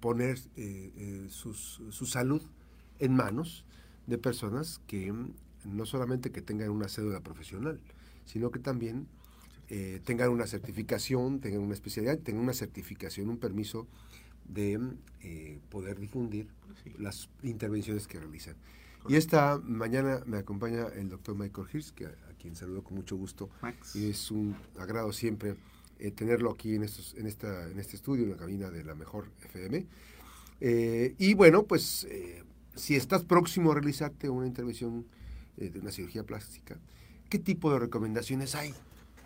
poner su salud en manos de personas que no solamente que tengan una cédula profesional, sino que también eh, tengan una certificación, tengan una especialidad, tengan una certificación, un permiso de eh, poder difundir las intervenciones que realizan. Y esta mañana me acompaña el doctor Michael Hirsch, que a, quien saludo con mucho gusto. Y es un agrado siempre eh, tenerlo aquí en, estos, en, esta, en este estudio, en la cabina de la mejor FM. y bueno, pues si estás próximo a realizarte una intervención de una cirugía plástica, ¿qué tipo de recomendaciones hay?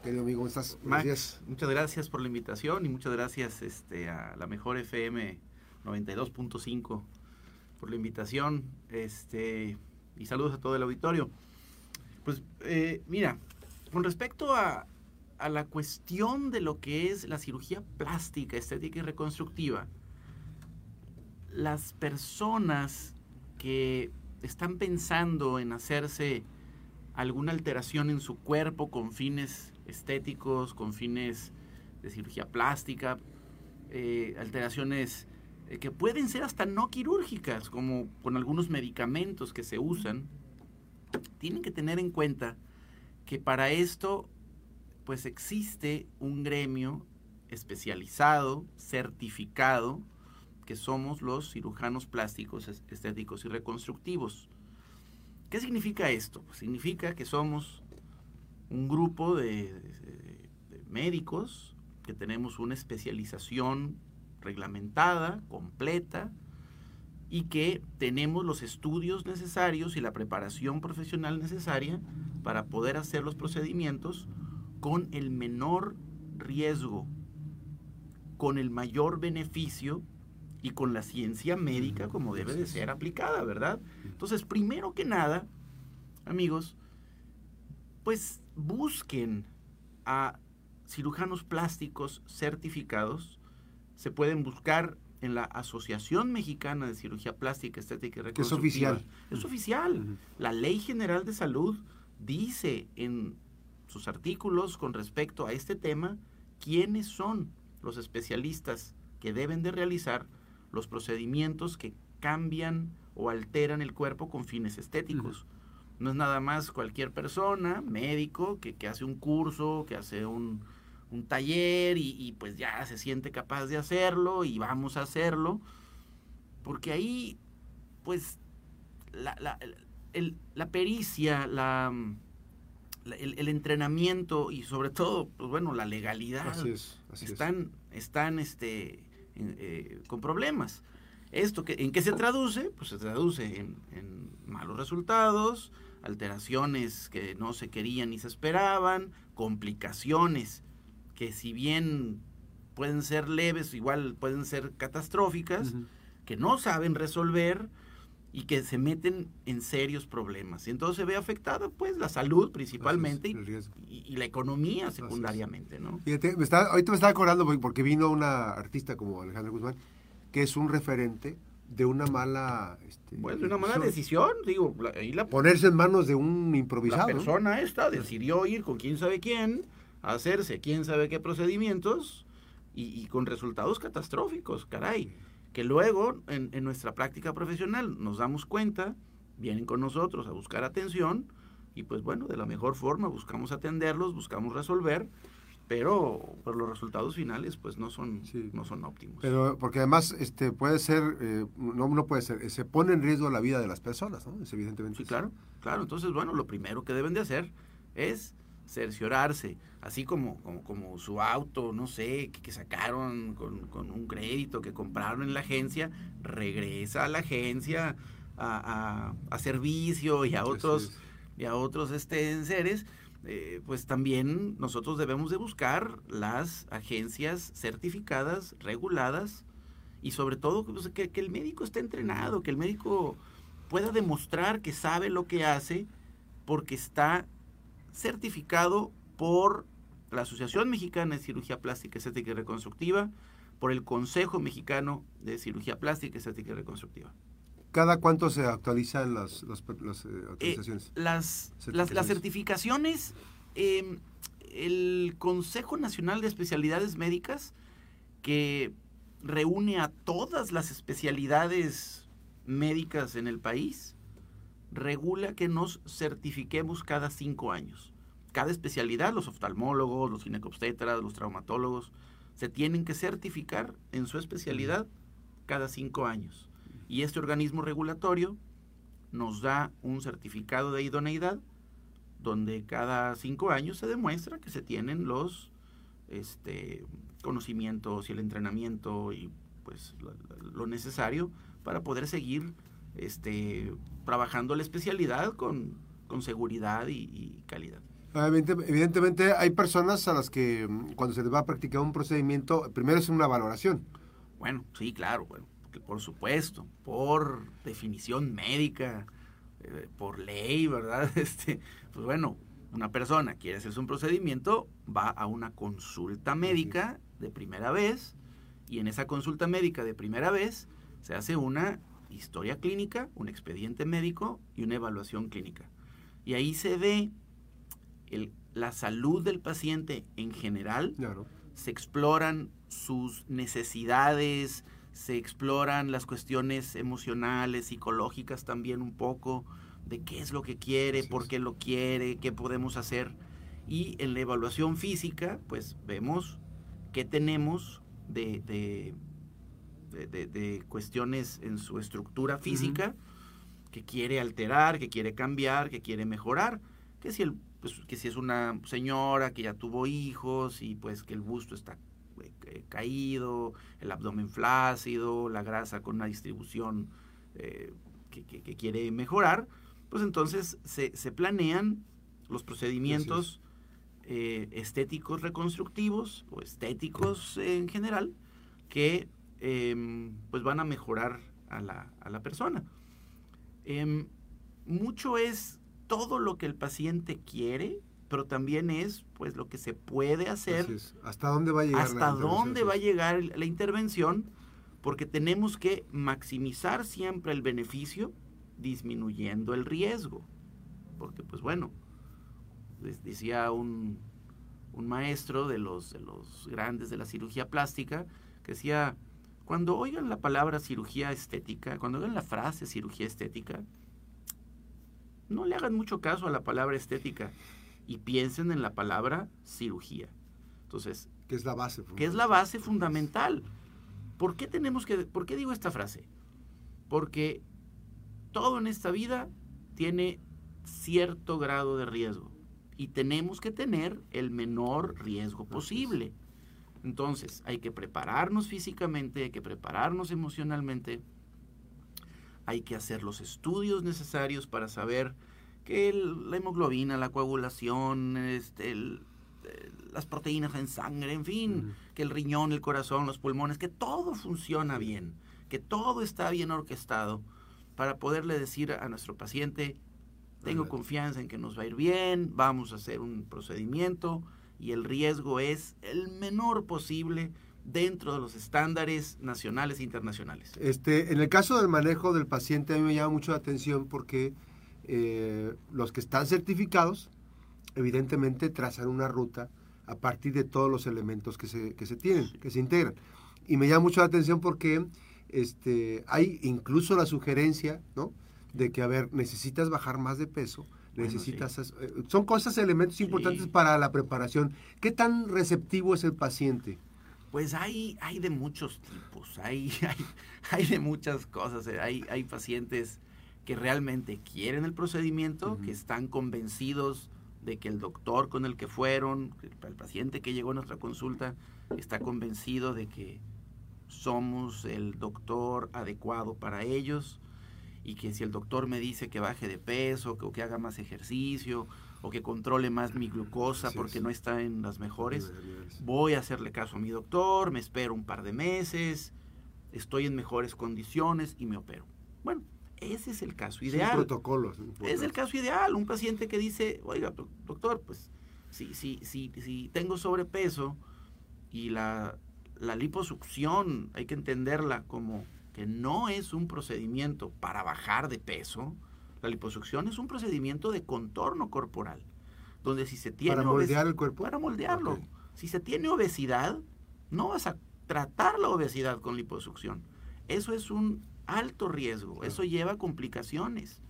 Querido amigo, ¿cómo estás? Max, muchas gracias por la invitación y muchas gracias este, a la mejor FM 92.5 por la invitación este, y saludos a todo el auditorio. Pues eh, mira, con respecto a, a la cuestión de lo que es la cirugía plástica, estética y reconstructiva, las personas que están pensando en hacerse alguna alteración en su cuerpo con fines estéticos, con fines de cirugía plástica, eh, alteraciones eh, que pueden ser hasta no quirúrgicas, como con algunos medicamentos que se usan, tienen que tener en cuenta que para esto pues existe un gremio especializado, certificado, que somos los cirujanos plásticos, estéticos y reconstructivos. ¿Qué significa esto? Pues significa que somos un grupo de, médicos que tenemos una especialización reglamentada, completa, y que tenemos los estudios necesarios y la preparación profesional necesaria para poder hacer los procedimientos con el menor riesgo, con el mayor beneficio y con la ciencia médica como debe de ser aplicada, ¿verdad? Entonces, primero que nada, amigos, pues busquen a cirujanos plásticos certificados. Se pueden buscar en la Asociación Mexicana de Cirugía Plástica, Estética y Reconstructiva. Es oficial. Es oficial. La Ley General de Salud dice en sus artículos con respecto a este tema quiénes son los especialistas que deben de realizar los procedimientos que cambian o alteran el cuerpo con fines estéticos. No es nada más cualquier persona, médico, que, hace un curso, que hace un, taller y, pues ya se siente capaz de hacerlo y vamos a hacerlo. Porque ahí, pues, la, la, pericia, la, el, entrenamiento y sobre todo, pues bueno, la legalidad están, están este, eh, con problemas. ¿Esto que, en qué se traduce? Pues se traduce en, en malos resultados, alteraciones que no se querían ni se esperaban, complicaciones que si bien pueden ser leves, igual pueden ser catastróficas, que no saben resolver y que se meten en serios problemas. Y entonces se ve afectada pues la salud principalmente y, la economía secundariamente, ¿no? Fíjate, me ahorita me estaba acordando porque vino una artista como Alejandra Guzmán, que es un referente de una mala este, bueno una mala decisión. digo ahí la, ponerse en manos de un improvisado. la persona esta decidió ir con quién sabe quién a hacerse quién sabe qué procedimientos y, con resultados catastróficos caray que luego en, en, nuestra práctica profesional nos damos cuenta vienen con nosotros a buscar atención y pues bueno de la mejor forma buscamos atenderlos buscamos resolver pero por los resultados finales pues no son no son óptimos. Pero porque además este puede ser eh, no no puede ser se pone en riesgo la vida de las personas no es evidentemente sí claro claro. Entonces bueno lo primero que deben de hacer es cerciorarse así como como, como su auto no sé que, sacaron con, un crédito que compraron en la agencia regresa a la agencia a, a, servicio y a otros y a otros este seres eh, pues también nosotros debemos de buscar las agencias certificadas, reguladas y sobre todo pues, que, el médico esté entrenado, que el médico pueda demostrar que sabe lo que hace porque está certificado por la Asociación Mexicana de Cirugía Plástica, Estética y Reconstructiva, por el Consejo Mexicano de Cirugía Plástica, Estética y Reconstructiva. ¿Cada cuánto se actualizan las, las, las eh, actualizaciones? las, las, certificaciones, em, el Consejo Nacional de Especialidades Médicas, que reúne a todas las especialidades médicas en el país, regula que nos certifiquemos cada cinco años. Cada especialidad, los oftalmólogos, los ginecobstetras, los traumatólogos, se tienen que certificar en su especialidad cada cinco años. Y este organismo regulatorio nos da un certificado de idoneidad donde cada cinco años se demuestra que se tienen los este, conocimientos y el entrenamiento y pues lo, necesario para poder seguir este, trabajando la especialidad con, seguridad y, calidad. Evidentemente hay personas a las que mm, cuando se les va a practicar un procedimiento, primero es una valoración. Bueno, sí, claro, bueno, por supuesto, por definición médica, eh, por ley, ¿verdad? Este, pues bueno, una persona quiere hacerse un procedimiento, va a una consulta médica de primera vez y en esa consulta médica de primera vez se hace una historia clínica, un expediente médico y una evaluación clínica. Y ahí se ve la salud del paciente en general, se exploran sus necesidades, se exploran las cuestiones emocionales, psicológicas también un poco, de qué es lo que quiere, por qué lo quiere, qué podemos hacer. Y en la evaluación física, pues vemos qué tenemos de, de, de, cuestiones en su estructura física que quiere alterar, que quiere cambiar, que quiere mejorar. Que si, el, pues, que si es una señora que ya tuvo hijos y pues que el busto está eh, eh, caído, el abdomen flácido, la grasa con una distribución eh, que, que, quiere mejorar, pues entonces se, planean los procedimientos eh, estéticos reconstructivos o estéticos en general que em, pues van a mejorar a la, persona. Em, mucho es todo lo que el paciente quiere, pero también es pues lo que se puede hacer. ¿Hasta dónde va a llegar? Hasta dónde va a llegar la intervención, porque tenemos que maximizar siempre el beneficio disminuyendo el riesgo. Porque, pues bueno, decía un, un maestro de los, de los grandes de la cirugía plástica, que decía, cuando oigan la palabra cirugía estética, cuando oigan la frase cirugía estética, no le hagan mucho caso a la palabra estética y piensen en la palabra cirugía. Entonces, ¿qué es la base fundamental? ¿Qué es la base fundamental? ¿Por qué tenemos que por qué digo esta frase? Porque todo en esta vida tiene cierto grado de riesgo y tenemos que tener el menor riesgo posible. Entonces, hay que prepararnos físicamente, hay que prepararnos emocionalmente, hay que hacer los estudios necesarios para saber que la hemoglobina, la coagulación, este, las proteínas en sangre, en fin, que el riñón, el corazón, los pulmones, que todo funciona bien, que todo está bien orquestado para poderle decir a nuestro paciente, tengo confianza en que nos va a ir bien, vamos a hacer un procedimiento y el riesgo es el menor posible dentro de los estándares nacionales e internacionales. Este, en el caso del manejo del paciente a mí me llama mucho la atención porque eh, los que están certificados evidentemente trazan una ruta a partir de todos los elementos que se, que se tienen, que se integran. Y me llama mucho la atención porque este, hay incluso la sugerencia, ¿no? De que, a ver, necesitas bajar más de peso, necesitas... Eh, son cosas, elementos importantes para la preparación. ¿Qué tan receptivo es el paciente? Pues hay, hay de muchos tipos, hay, hay, hay de muchas cosas. Eh, hay, hay pacientes que realmente quieren el procedimiento, que están convencidos de que el doctor con el que fueron, el paciente que llegó a nuestra consulta, está convencido de que somos el doctor adecuado para ellos y que si el doctor me dice que baje de peso, que, que haga más ejercicio o que controle más mi glucosa porque no está en las mejores, voy a hacerle caso a mi doctor, me espero un par de meses, estoy en mejores condiciones y me opero. Bueno, ese es el caso ideal. Es el caso ideal, un paciente que dice, oiga, doctor, pues si, si, si, si tengo sobrepeso y la la liposucción hay que entenderla como que no es un procedimiento para bajar de peso. La liposucción es un procedimiento de contorno corporal, donde si se tiene para moldear el cuerpo, para moldearlo. Si se tiene obesidad, no vas a tratar la obesidad con liposucción. Eso es un alto riesgo, eso lleva complicaciones.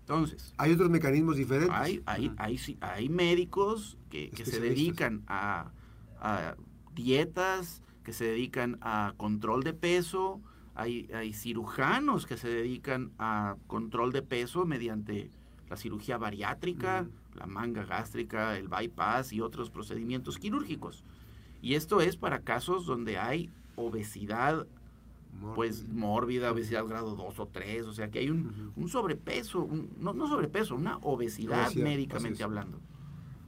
Entonces, hay otros mecanismos diferentes. Hay, hay, hay, hay médicos que, que se dedican a, a, dietas, que se dedican a control de peso, hay, hay cirujanos que se dedican a control de peso mediante la cirugía bariátrica, la manga gástrica, el bypass y otros procedimientos quirúrgicos. Y esto es para casos donde hay obesidad pues mórbida, obesidad grado 2 o 3, o sea que hay un, un sobrepeso, no, no, sobrepeso, una obesidad, médicamente hablando.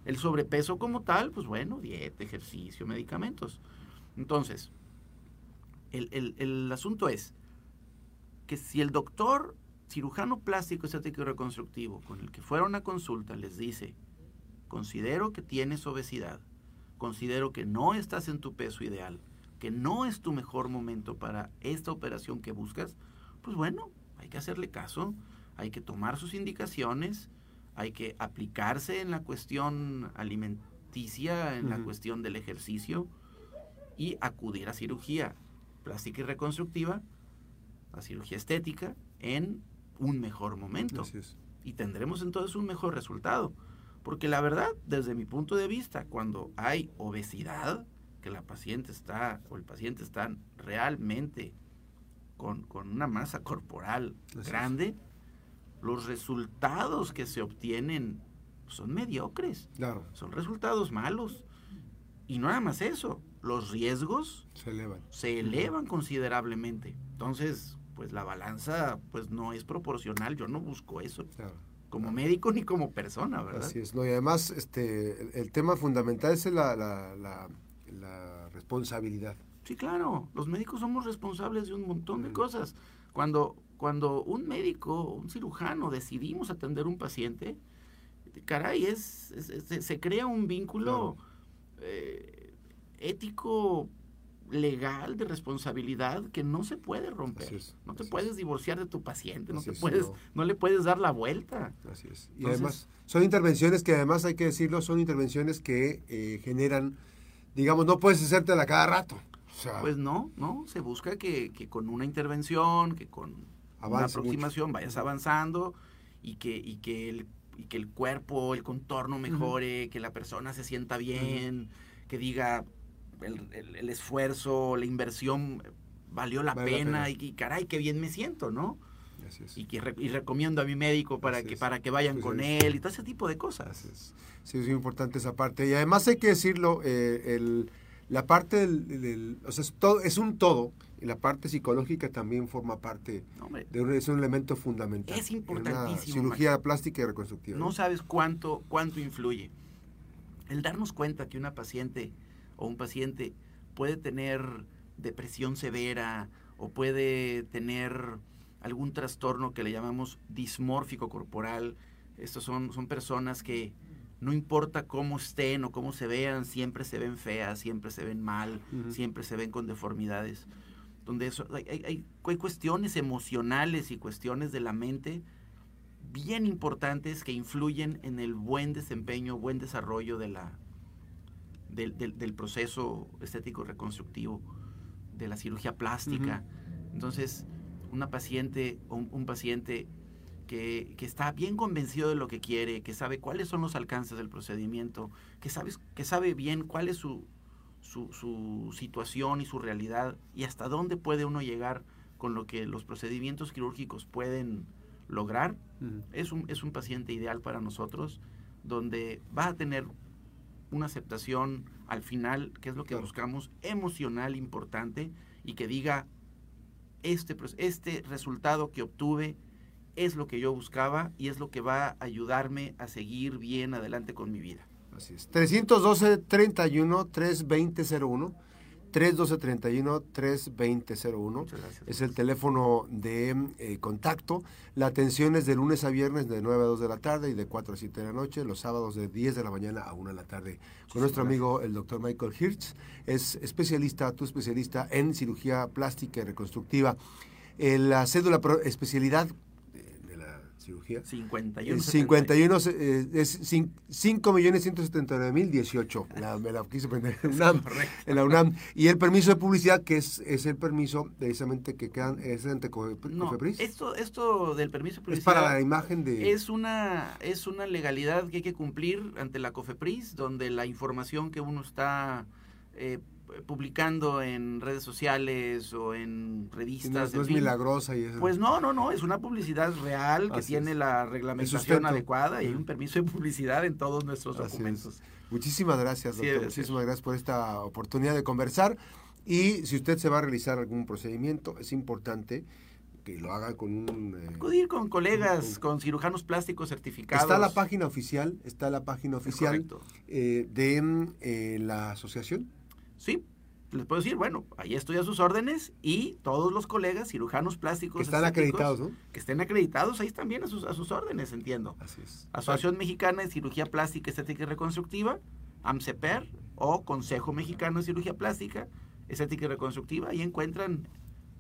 El sobrepeso como tal, pues bueno, dieta, ejercicio, medicamentos. Entonces, el, el, el asunto es que si el doctor cirujano plástico, estético y reconstructivo con el que fueron a consulta les dice, considero que tienes obesidad, considero que no estás en tu peso ideal, que no es tu mejor momento para esta operación que buscas, pues bueno, hay que hacerle caso, hay que tomar sus indicaciones, hay que aplicarse en la cuestión alimenticia, en la cuestión del ejercicio y acudir a cirugía plástica y reconstructiva, a cirugía estética, en un mejor momento. Y tendremos entonces un mejor resultado. Porque la verdad, desde mi punto de vista, cuando hay obesidad, que la paciente está o el paciente está realmente con, una masa corporal grande, los resultados que se obtienen son mediocres. Claro. Son resultados malos. Y no nada más eso, los riesgos se elevan, se elevan considerablemente. Entonces, pues la balanza pues no es proporcional. Yo no busco eso. Como médico ni como persona, ¿verdad? Así es. No, y además, este, el, tema fundamental es la, la, la la responsabilidad. Sí, claro, los médicos somos responsables de un montón de cosas. Cuando, cuando un médico, un cirujano decidimos atender un paciente, caray, es, se crea un vínculo eh, ético, legal, de responsabilidad que no se puede romper. no te puedes divorciar de tu paciente, no, te puedes, no. le puedes dar la vuelta. Así es. Y además, son intervenciones que además hay que decirlo, son intervenciones que eh, generan digamos, no puedes hacértela cada rato. pues no, no, se busca que, con una intervención, que con una aproximación vayas avanzando y que, y que el y que el cuerpo, el contorno mejore, que la persona se sienta bien, que diga el, esfuerzo, la inversión valió la, pena, Y, caray, qué bien me siento, ¿no? Y, que, y recomiendo a mi médico para que, para que vayan con él y todo ese tipo de cosas. Sí, es muy importante esa parte. Y además hay que decirlo, eh, el, la parte del, o sea, es, todo, es un todo, y la parte psicológica también forma parte de un, es un elemento fundamental. Es importantísimo. cirugía plástica y reconstructiva. No sabes cuánto, cuánto influye. El darnos cuenta que una paciente o un paciente puede tener depresión severa o puede tener algún trastorno que le llamamos dismórfico corporal. Estos son, son personas que no importa cómo estén o cómo se vean, siempre se ven feas, siempre se ven mal, siempre se ven con deformidades. Donde eso, hay, hay, hay, cuestiones emocionales y cuestiones de la mente bien importantes que influyen en el buen desempeño, buen desarrollo de la, del, del, proceso estético reconstructivo, de la cirugía plástica. Entonces, una paciente o un paciente que, está bien convencido de lo que quiere, que sabe cuáles son los alcances del procedimiento, que, sabes, que sabe bien cuál es su, su, situación y su realidad y hasta dónde puede uno llegar con lo que los procedimientos quirúrgicos pueden lograr, es, un, es un paciente ideal para nosotros, donde va a tener una aceptación al final, que es lo que buscamos, emocional importante, y que diga, este, este resultado que obtuve es lo que yo buscaba y es lo que va a ayudarme a seguir bien adelante con mi vida. Así es. 312-31-320-01. 312-31-320-01. Es el teléfono de eh, contacto. La atención es de lunes a viernes de 9 a 2 de la tarde y de 4 a 7 de la noche. Los sábados de 10 de la mañana a 1 de la tarde. Con nuestro amigo el doctor Michael Hirsch. Es especialista, tu especialista en cirugía plástica y reconstructiva. la cédula especialidad cirugía. 51. 51 eh, es 5 millones 179 mil 18. La, me la quise aprender en, UNAM, en la UNAM. Y el permiso de publicidad, que es, es el permiso precisamente que quedan, es ante Cofepris. esto, esto del permiso de publicidad. Es para la imagen de. Es una, es una legalidad que hay que cumplir ante la Cofepris, donde la información que uno está. Eh, publicando en redes sociales o en revistas. No, es milagrosa y Pues no, no, no, es una publicidad real que tiene la reglamentación adecuada y hay un permiso de publicidad en todos nuestros documentos. Muchísimas gracias, doctor. Muchísimas gracias por esta oportunidad de conversar. Y si usted se va a realizar algún procedimiento, es importante que lo haga con un... Eh, Acudir con colegas, con, cirujanos plásticos certificados. Está la página oficial, está la página oficial eh, de eh, la asociación Sí, les puedo decir, bueno, ahí estoy a sus órdenes y todos los colegas cirujanos plásticos. Que están acreditados, ¿no? Que estén acreditados, ahí también a sus, a sus órdenes, entiendo. Así es. Asociación Mexicana de Cirugía Plástica, Estética y Reconstructiva, AMCEPER o Consejo Mexicano de Cirugía Plástica, Estética y Reconstructiva, ahí encuentran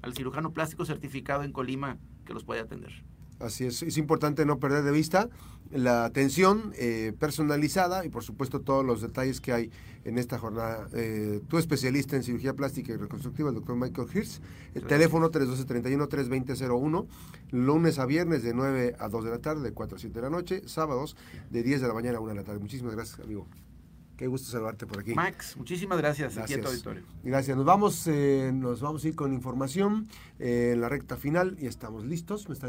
al cirujano plástico certificado en Colima que los puede atender. Así es, es importante no perder de vista la atención eh, personalizada y por supuesto todos los detalles que hay en esta jornada. Eh, tu especialista en cirugía plástica y reconstructiva, el doctor Michael Hirsch, el teléfono 312-31-320-01, lunes a viernes de 9 a 2 de la tarde, de 4 a 7 de la noche, sábados de 10 de la mañana a 1 de la tarde. Muchísimas gracias, amigo. Qué gusto saludarte por aquí. Max, muchísimas gracias. Gracias. auditorio. Gracias. Nos vamos, eh, nos vamos a ir con información en la recta final y estamos listos. Me está